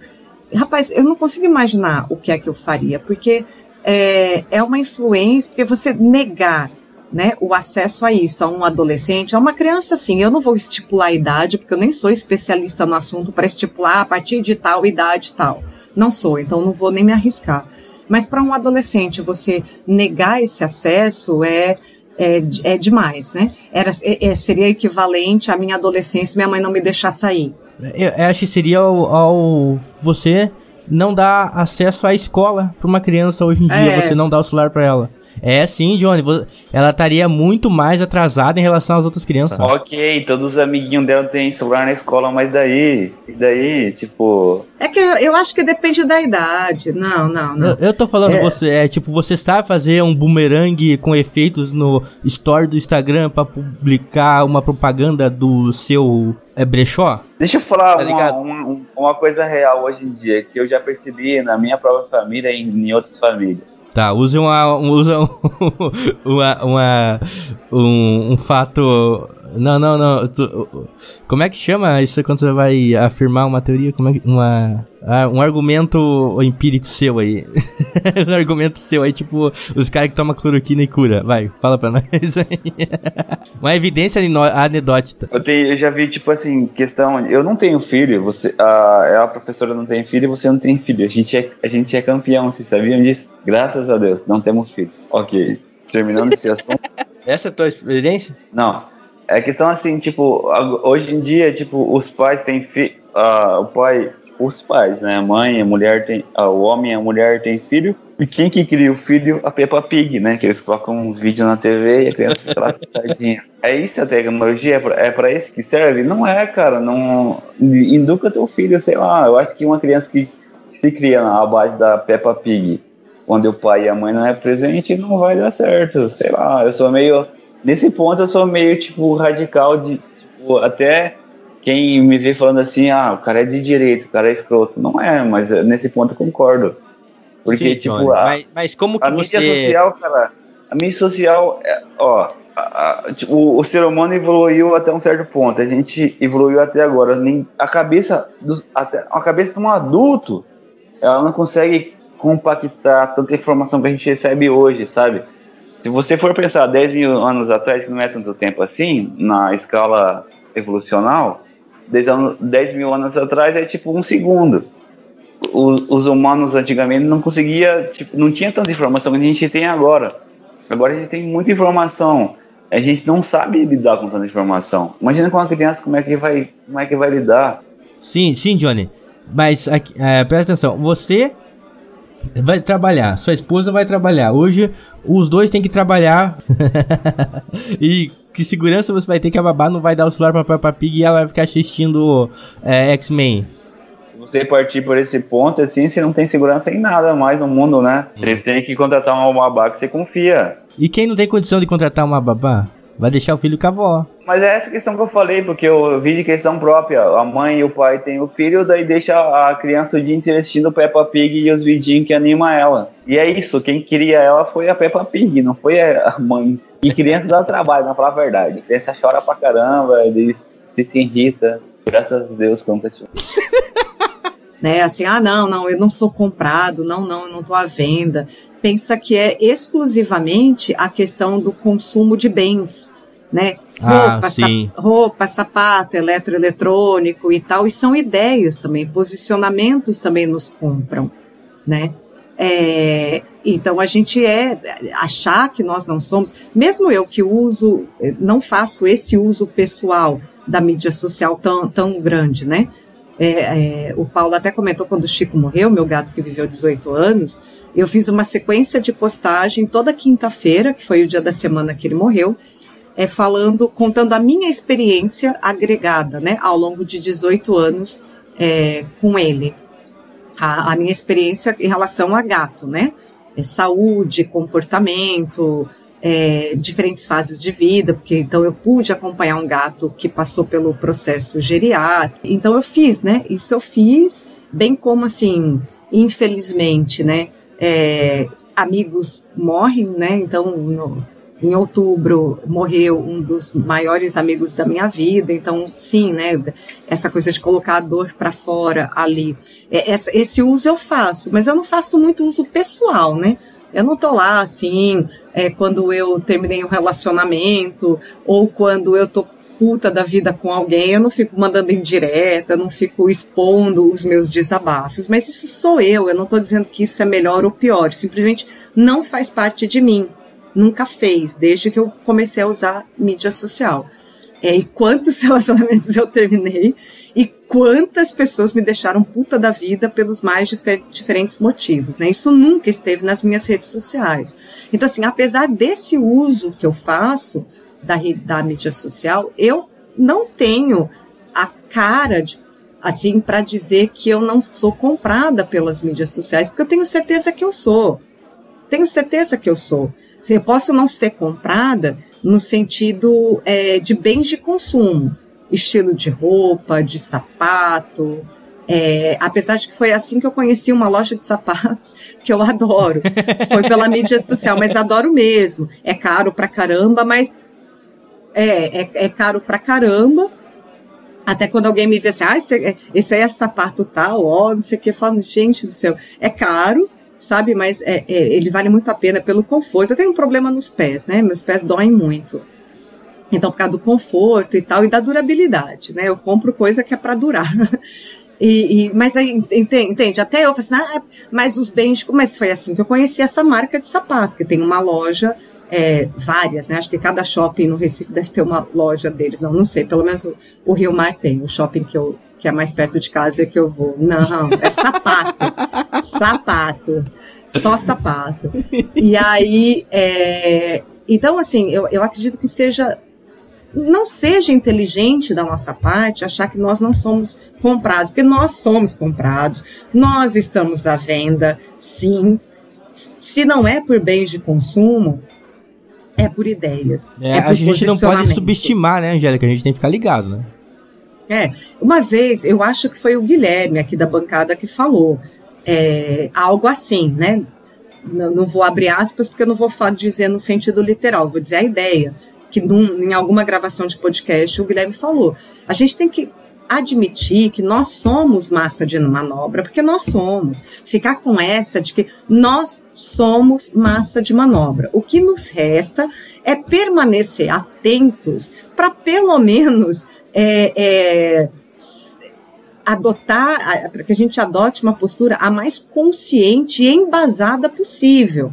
rapaz, eu não consigo imaginar o que é que eu faria, porque é, é uma influência, porque você negar né, o acesso a isso, a um adolescente, a uma criança, assim, eu não vou estipular a idade, porque eu nem sou especialista no assunto para estipular a partir de tal idade tal. Não sou, então não vou nem me arriscar. Mas para um adolescente, você negar esse acesso é é, é demais, né? Era, é, é, seria equivalente à minha adolescência, minha mãe não me deixar sair. Eu, eu acho que seria ao, ao você não dar acesso à escola para uma criança hoje em dia, é. você não dá o celular para ela. É sim, Johnny. Ela estaria muito mais atrasada em relação às outras crianças. Ok, todos os amiguinhos dela têm celular na escola, mas daí, daí, tipo. É que eu acho que depende da idade. Não, não, não. Eu, eu tô falando, é. você, é tipo, você sabe fazer um boomerang com efeitos no story do Instagram para publicar uma propaganda do seu é brechó? Deixa eu falar tá uma, uma, uma, coisa real hoje em dia, que eu já percebi na minha própria família e em outras famílias. Tá, use uma. Usa (laughs) uma, uma, um, um fato. Não, não, não. Tu, como é que chama isso quando você vai afirmar uma teoria? Como é que. Uma. Ah, um argumento empírico seu aí. (laughs) um argumento seu aí, tipo, os caras que tomam cloroquina e cura. Vai, fala pra nós aí. (laughs) Uma evidência anedótica. Eu, tenho, eu já vi, tipo assim, questão. Eu não tenho filho, você, a, a professora não tem filho e você não tem filho. A gente é, a gente é campeão, vocês sabiam disso? Graças a Deus, não temos filho. Ok, terminando esse (laughs) assunto. Essa é a tua experiência? Não. É questão assim, tipo, hoje em dia, tipo, os pais têm filho. Uh, o pai os pais, né? A mãe, a mulher tem, o homem, a mulher tem filho. E quem que cria o filho? A Peppa Pig, né? Que eles colocam uns vídeos na TV e a criança fica lá (laughs) sentadinha. É isso a tecnologia? É pra, é pra isso que serve? Não é, cara. Não educa teu filho, sei lá. Eu acho que uma criança que se cria na base da Peppa Pig, quando o pai e a mãe não é presente, não vai dar certo. Sei lá. Eu sou meio nesse ponto eu sou meio tipo radical de tipo, até quem me vê falando assim, ah, o cara é de direito, o cara é escroto. Não é, mas nesse ponto eu concordo. Porque, Sim, tipo, a, mas, mas, como que a você... mídia social, cara, a mídia social, é, ó, a, a, tipo, o, o, ser humano evoluiu até um certo ponto. A gente evoluiu até agora. Nem, a cabeça dos, até, a cabeça de um adulto, ela não consegue compactar tanta informação que a gente recebe hoje, sabe? Se você for pensar 10 mil anos atrás, que não é tanto tempo assim, na escala evolucional, 10, anos, 10 mil anos atrás é tipo um segundo. Os, os humanos antigamente não conseguia, tipo, não tinha tanta informação que a gente tem agora. Agora a gente tem muita informação. A gente não sabe lidar com tanta informação. Imagina com uma criança como é que vai, como é que vai lidar. Sim, sim, Johnny. Mas é, presta atenção, você vai trabalhar, sua esposa vai trabalhar. Hoje os dois têm que trabalhar. (laughs) e que segurança você vai ter que a babá não vai dar o celular pra Peppa Pig e ela vai ficar assistindo é, X-Men? Você partir por esse ponto, assim, você não tem segurança em nada mais no mundo, né? Hum. Você tem que contratar uma babá que você confia. E quem não tem condição de contratar uma babá? Vai deixar o filho com a avó. Mas é essa questão que eu falei, porque eu vi de questão própria. A mãe e o pai têm o filho, daí deixa a criança o dia inteiro assistindo Peppa Pig e os vidinhos que anima ela. E é isso, quem queria ela foi a Peppa Pig, não foi a mãe. E criança dá trabalho, na falar a verdade. Criança chora pra caramba, ele se irrita. Graças a Deus, conta (laughs) né? Assim, ah, não, não, eu não sou comprado, não, não, eu não estou à venda. Pensa que é exclusivamente a questão do consumo de bens, né? Ah, roupa. Sa roupa, sapato, eletroeletrônico e tal, e são ideias também, posicionamentos também nos compram, né? É, então a gente é achar que nós não somos, mesmo eu que uso, não faço esse uso pessoal da mídia social tão, tão grande, né? É, é, o Paulo até comentou quando o Chico morreu, meu gato que viveu 18 anos, eu fiz uma sequência de postagem toda quinta-feira, que foi o dia da semana que ele morreu, é, falando, contando a minha experiência agregada, né, ao longo de 18 anos é, com ele. A, a, minha experiência em relação a gato, né? É, saúde, comportamento, é, diferentes fases de vida, porque então eu pude acompanhar um gato que passou pelo processo geriátrico. Então eu fiz, né? Isso eu fiz, bem como assim, infelizmente, né? É, amigos morrem, né? Então no, em outubro morreu um dos maiores amigos da minha vida, então sim, né? Essa coisa de colocar a dor para fora ali, é, essa, esse uso eu faço, mas eu não faço muito uso pessoal, né? Eu não tô lá assim, é, quando eu terminei um relacionamento, ou quando eu tô puta da vida com alguém, eu não fico mandando indireta, eu não fico expondo os meus desabafos. Mas isso sou eu, eu não estou dizendo que isso é melhor ou pior, simplesmente não faz parte de mim. Nunca fez, desde que eu comecei a usar mídia social. É, e quantos (laughs) relacionamentos eu terminei e quantas pessoas me deixaram puta da vida pelos mais difer diferentes motivos, né? Isso nunca esteve nas minhas redes sociais. Então, assim, apesar desse uso que eu faço da, da mídia social, eu não tenho a cara de assim para dizer que eu não sou comprada pelas mídias sociais, porque eu tenho certeza que eu sou. Tenho certeza que eu sou. Eu posso não ser comprada no sentido é, de bens de consumo, estilo de roupa, de sapato. É, apesar de que foi assim que eu conheci uma loja de sapatos (laughs) que eu adoro. Foi pela mídia social, mas adoro mesmo. É caro pra caramba, mas é, é, é caro pra caramba. Até quando alguém me diz assim, ah, esse, esse aí é sapato tal, ó, não sei o que, eu falo, gente do céu, é caro, sabe? Mas é, é, ele vale muito a pena pelo conforto. Eu tenho um problema nos pés, né? Meus pés doem muito. Então, por causa do conforto e tal, e da durabilidade, né? Eu compro coisa que é para durar. (laughs) E, e, mas aí, entende, entende? Até eu falei assim, ah, mas os bens, mas foi assim que eu conheci essa marca de sapato, que tem uma loja, é, várias, né? Acho que cada shopping no Recife deve ter uma loja deles, não, não sei, pelo menos o, o Rio Mar tem, o shopping que eu, que é mais perto de casa que eu vou. Não, é sapato. (laughs) sapato. Só sapato. E aí, é, então, assim, eu, eu acredito que seja. Não seja inteligente da nossa parte achar que nós não somos comprados, porque nós somos comprados, nós estamos à venda, sim. Se não é por bens de consumo, é por ideias. É, é por a gente não pode subestimar, né, Angélica? A gente tem que ficar ligado, né? É, uma vez, eu acho que foi o Guilherme aqui da bancada que falou é, algo assim, né? Não, não, vou abrir aspas porque eu não vou falar, dizer no sentido literal, vou dizer a ideia que num, em alguma gravação de podcast o Guilherme falou. A gente tem que admitir que nós somos massa de manobra, porque nós somos. Ficar com essa de que nós somos massa de manobra. O que nos resta é permanecer atentos para pelo menos é, é, adotar, para que a gente adote uma postura a mais consciente e embasada possível.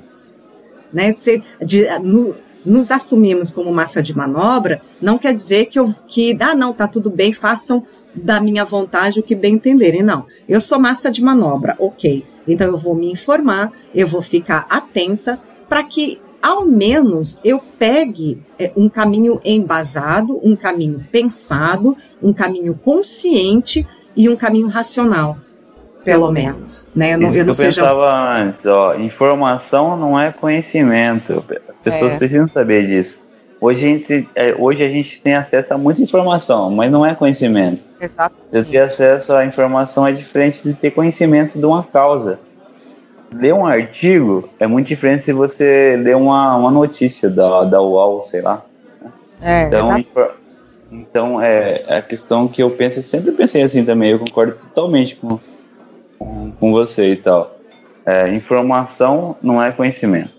Né? Se, de, no, nos assumimos como massa de manobra, não quer dizer que, eu, que ah, não, tá tudo bem, façam da minha vontade o que bem entenderem. Não, eu sou massa de manobra, ok. Então eu vou me informar, eu vou ficar atenta para que ao menos eu pegue é, um caminho embasado, um caminho pensado, um caminho consciente e um caminho racional, pelo menos. Né? Eu não, eu não eu seja... pensava antes, ó, informação não é conhecimento. As pessoas é. precisam saber disso. Hoje a, gente, é, hoje a gente tem acesso a muita informação, mas não é conhecimento. Exato. Eu ter acesso à informação é diferente de ter conhecimento de uma causa ler um artigo é muito diferente se você ler uma, uma notícia da, da UOL, sei lá. É, então, então é, é a questão que eu penso, eu sempre pensei assim também, eu concordo totalmente com, com, com você e tal. É, informação não é conhecimento.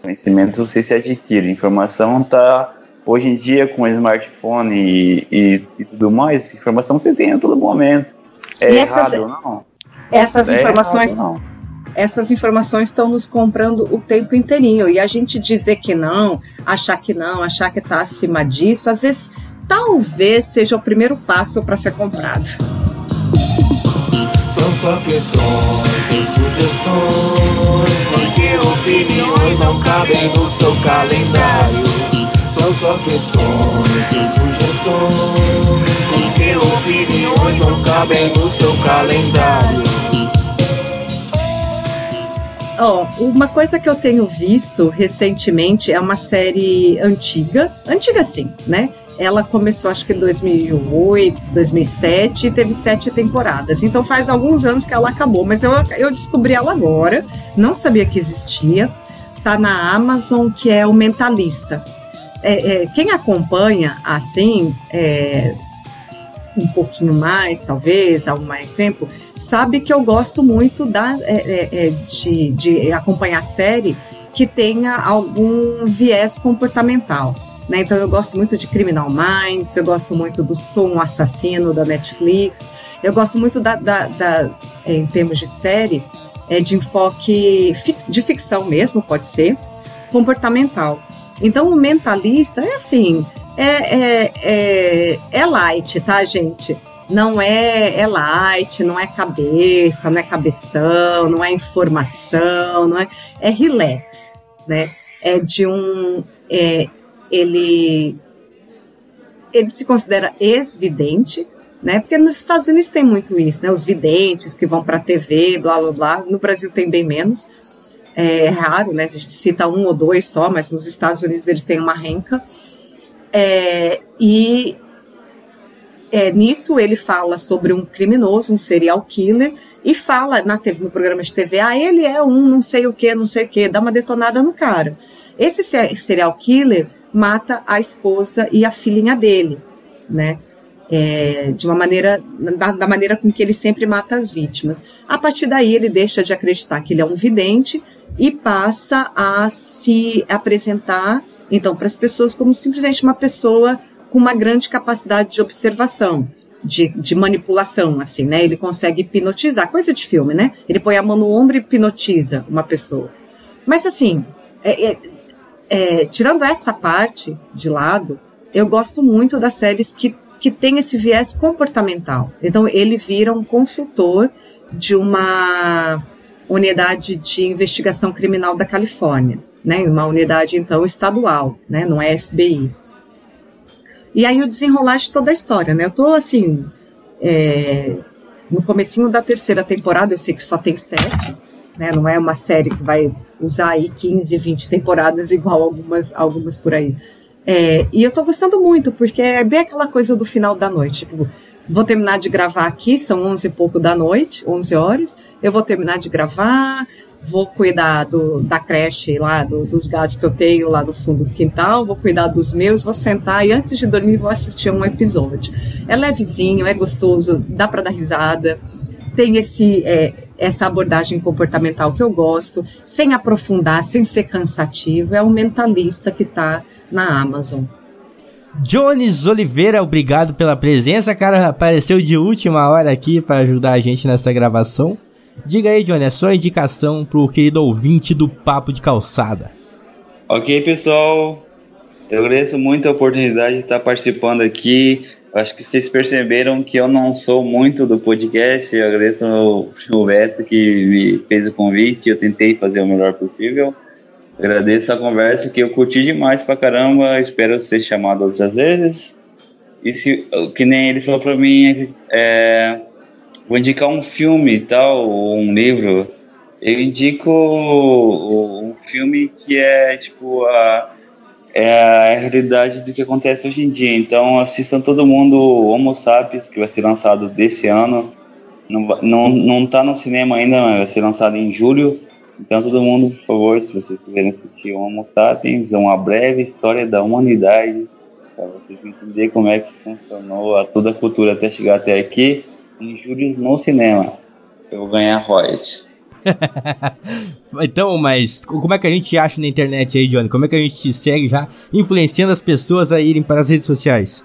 Conhecimento você se adquire. Informação tá hoje em dia com smartphone e, e, e tudo mais, informação você tem a todo momento. É e essas, errado, não? Essas é informações. Errado, não essas informações estão nos comprando o tempo inteirinho. E a gente dizer que não, achar que não, achar que está acima disso, às vezes talvez seja o primeiro passo para ser comprado. São só questões e sugestões, porque opiniões não cabem no seu calendário. São só questões e sugestões, porque opiniões não cabem no seu calendário. Ó, uma coisa que eu tenho visto recentemente é uma série antiga, antiga sim, né? Ela começou acho que em 2008, 2007 e teve sete temporadas. Então faz alguns anos que ela acabou, mas eu, eu descobri ela agora, não sabia que existia. Tá na Amazon, que é o Mentalista. É, é, quem acompanha assim, é, um pouquinho mais, talvez, há mais tempo, sabe que eu gosto muito da, é, é, é, de, de acompanhar série que tenha algum viés comportamental. Né? Então eu gosto muito de Criminal Minds, eu gosto muito do Sou um Assassino da Netflix, eu gosto muito da, da, da em termos de série, é, de enfoque de ficção mesmo, pode ser, comportamental. Então o mentalista é assim, é, é, é, é light, tá, gente? Não é, é light, não é cabeça, não é cabeção, não é informação, não é, é relax, né? É de um, é, ele, ele se considera ex-vidente, né? Porque nos Estados Unidos tem muito isso, né? Os videntes que vão para a TV, blá blá blá. No Brasil tem bem menos. É, é, raro, né? A gente cita um ou dois só, mas nos Estados Unidos eles têm uma renca. É, e é, nisso ele fala sobre um criminoso, um serial killer, e fala na TV, no programa de TV, ah, ele é um não sei o que, não sei o que, dá uma detonada no cara. Esse serial killer mata a esposa e a filhinha dele, né? É, de uma maneira, da, da, maneira com que ele sempre mata as vítimas. A partir daí, ele deixa de acreditar que ele é um vidente e passa a se apresentar, então, para as pessoas como simplesmente uma pessoa com uma grande capacidade de observação, de, de, manipulação, assim, né? Ele consegue hipnotizar, coisa de filme, né? Ele põe a mão no ombro e hipnotiza uma pessoa. Mas, assim, é, é, é, tirando essa parte de lado, eu gosto muito das séries que, que tem esse viés comportamental. Então, ele vira um consultor de uma unidade de investigação criminal da Califórnia, né? Uma unidade, então, estadual, né? Não é FBI. E aí o desenrolar de toda a história, né? Eu tô, assim, é, no comecinho da terceira temporada, eu sei que só tem sete, né? Não é uma série que vai usar aí 15, 20 temporadas igual algumas, algumas por aí. É, e eu tô gostando muito, porque é bem aquela coisa do final da noite. Tipo, vou terminar de gravar aqui, são 11 e pouco da noite, 11 horas. Eu vou terminar de gravar, vou cuidar do, da creche lá, do, dos gatos que eu tenho lá do fundo do quintal, vou cuidar dos meus, vou sentar e antes de dormir vou assistir um episódio. É levezinho, é gostoso, dá para dar risada tem esse, é, essa abordagem comportamental que eu gosto, sem aprofundar, sem ser cansativo. É o mentalista que está na Amazon. Jones Oliveira, obrigado pela presença, cara. Apareceu de última hora aqui para ajudar a gente nessa gravação. Diga aí, Johnny, a sua indicação pro querido ouvinte do Papo de Calçada. Ok, pessoal. Eu agradeço muito a oportunidade de estar participando aqui. Acho que vocês perceberam que eu não sou muito do podcast. Eu agradeço o Beto que me fez o convite. Eu tentei fazer o melhor possível. Agradeço a conversa que eu curti demais pra caramba. Espero ser chamado outras vezes. E se, que nem ele falou pra mim, é, vou indicar um filme tal, ou um livro. Eu indico um filme que é tipo a é a realidade do que acontece hoje em dia. Então assistam todo mundo Homo Sapiens, que vai ser lançado desse ano. Não, não, não tá no cinema ainda, mas vai ser lançado em julho. Então todo mundo, por favor, se vocês quiserem assistir Homo Sapiens, é uma breve história da humanidade, para vocês entenderem como é que funcionou a toda a cultura até chegar até aqui, em julho no cinema. Eu vou ganhar royalties. (laughs) então, mas como é que a gente acha na internet aí, Johnny? Como é que a gente te segue já influenciando as pessoas a irem para as redes sociais?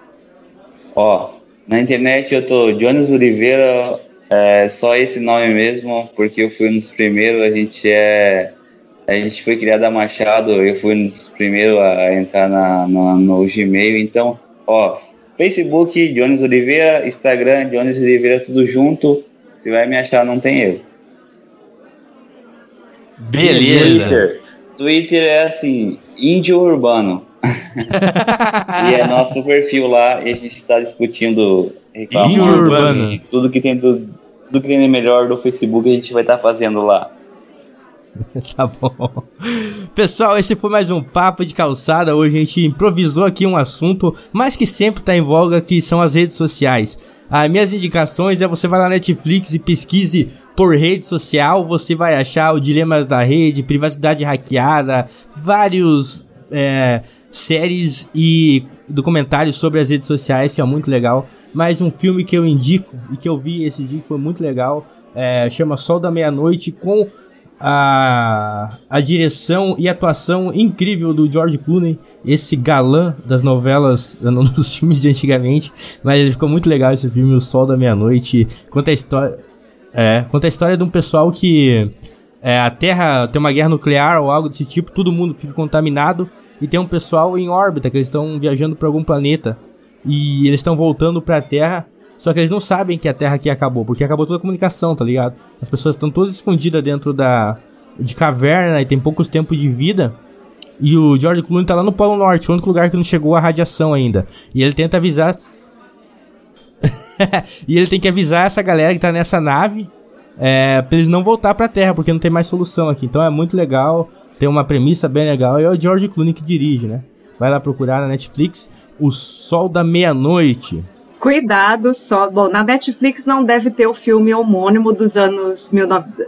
Ó, na internet eu tô Jones Oliveira, é só esse nome mesmo, porque eu fui um dos primeiros, a gente é. A gente foi criado a Machado, eu fui um dos primeiros a entrar na, na, no Gmail, então, ó, Facebook, Jones Oliveira, Instagram, Jones Oliveira, tudo junto. Você vai me achar, não tem erro. Beleza. Twitter, Twitter é assim, índio urbano. (laughs) e é nosso perfil lá e a gente está discutindo índio urbano. tudo que tem do, tudo que tem melhor do Facebook a gente vai estar tá fazendo lá. (laughs) tá bom. Pessoal, esse foi mais um Papo de Calçada. Hoje a gente improvisou aqui um assunto, mas que sempre está em voga, que são as redes sociais. As minhas indicações é você vai na Netflix e pesquise por rede social, você vai achar o Dilemas da Rede, Privacidade Hackeada, vários é, séries e documentários sobre as redes sociais, que é muito legal. Mas um filme que eu indico e que eu vi esse dia que foi muito legal, é, chama Sol da Meia-Noite com a, a direção e atuação incrível do George Clooney, esse galã das novelas, (laughs) não dos filmes de antigamente, mas ele ficou muito legal esse filme, O Sol da Meia-Noite, conta a história, é, conta a história de um pessoal que é, a Terra tem uma guerra nuclear ou algo desse tipo, todo mundo fica contaminado e tem um pessoal em órbita que eles estão viajando para algum planeta. E eles estão voltando para a Terra só que eles não sabem que a Terra aqui acabou, porque acabou toda a comunicação, tá ligado? As pessoas estão todas escondidas dentro da de caverna e tem poucos tempos de vida. E o George Clooney tá lá no Polo Norte, o único lugar que não chegou a radiação ainda. E ele tenta avisar. (laughs) e ele tem que avisar essa galera que tá nessa nave é, pra eles não voltar pra Terra, porque não tem mais solução aqui. Então é muito legal, tem uma premissa bem legal. E é o George Clooney que dirige, né? Vai lá procurar na Netflix O Sol da Meia-Noite. Cuidado só. Bom, na Netflix não deve ter o filme homônimo dos anos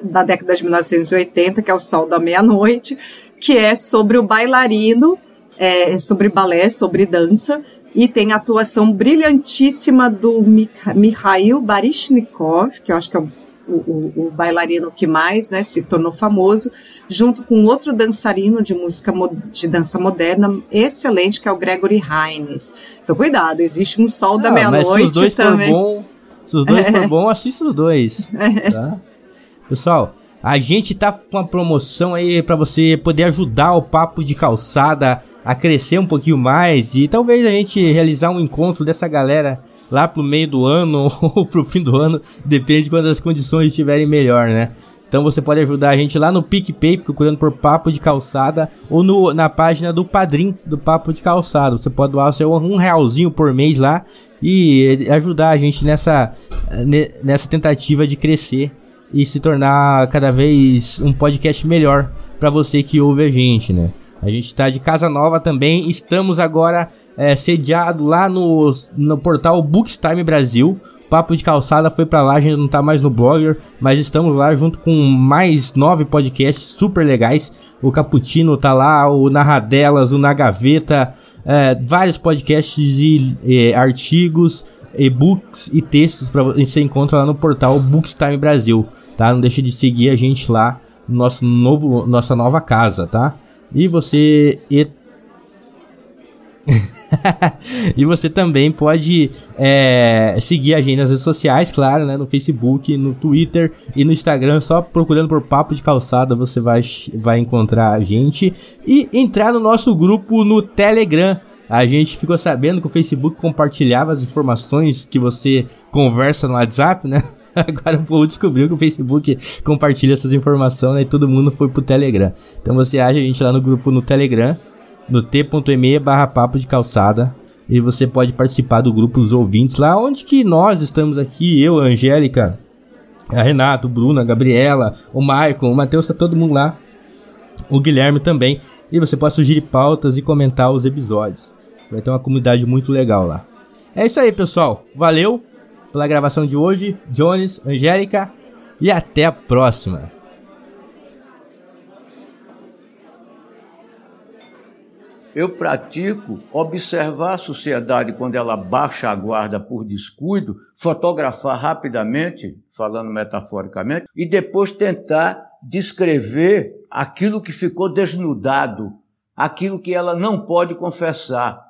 da década de 1980, que é O Sol da Meia-Noite, que é sobre o bailarino, é, sobre balé, sobre dança, e tem a atuação brilhantíssima do Mikhail Baryshnikov, que eu acho que é o o, o, bailarino que mais né, se tornou famoso, junto com outro dançarino de música de dança moderna excelente, que é o Gregory Hines. Então, cuidado, existe um sol da ah, meia-noite também. Bom, se os dois é. for (laughs) bom, assista os dois. É. Tá? Pessoal, a gente tá com uma promoção aí para você poder ajudar o Papo de Calçada a crescer um pouquinho mais e talvez a gente realizar um encontro dessa galera lá pro meio do ano (laughs) ou pro fim do ano, depende de quando as condições estiverem melhor, né? Então você pode ajudar a gente lá no PicPay, procurando por Papo de Calçada, ou no, na página do Padrim do Papo de Calçada. Você pode doar seu um realzinho por mês lá e ajudar a gente nessa, nessa tentativa de crescer e se tornar cada vez um podcast melhor para você que ouve a gente, né? A gente está de casa nova também. Estamos agora é, sediado lá no, no portal Bookstime Brasil. Papo de Calçada foi para lá, a gente não tá mais no Blogger, mas estamos lá junto com mais nove podcasts super legais. O Caputino tá lá, o Narradelas, o Na Gaveta, é, vários podcasts e, artigos, e-books e textos para você encontra lá no portal Bookstime Brasil, tá? Não deixe de seguir a gente lá no nosso novo, nossa nova casa, tá? E você. E... (laughs) e você também pode é, seguir a gente nas redes sociais, claro, né? No Facebook, no Twitter e no Instagram. Só procurando por Papo de Calçada você vai, vai encontrar a gente. E entrar no nosso grupo no Telegram. A gente ficou sabendo que o Facebook compartilhava as informações que você conversa no WhatsApp, né? (laughs) (laughs) Agora o povo descobriu que o Facebook compartilha essas informações né, e todo mundo foi pro Telegram. Então você acha a gente lá no grupo no Telegram, no t.me barra papo de calçada. E você pode participar do grupo dos ouvintes lá, onde que nós estamos aqui, eu, a Angélica, a Renato, o Bruno, a Gabriela, o Maicon, o Matheus, tá todo mundo lá. O Guilherme também. E você pode sugerir pautas e comentar os episódios. Vai ter uma comunidade muito legal lá. É isso aí, pessoal. Valeu! Pela gravação de hoje, Jones, Angélica, e até a próxima. Eu pratico observar a sociedade quando ela baixa a guarda por descuido, fotografar rapidamente, falando metaforicamente, e depois tentar descrever aquilo que ficou desnudado, aquilo que ela não pode confessar,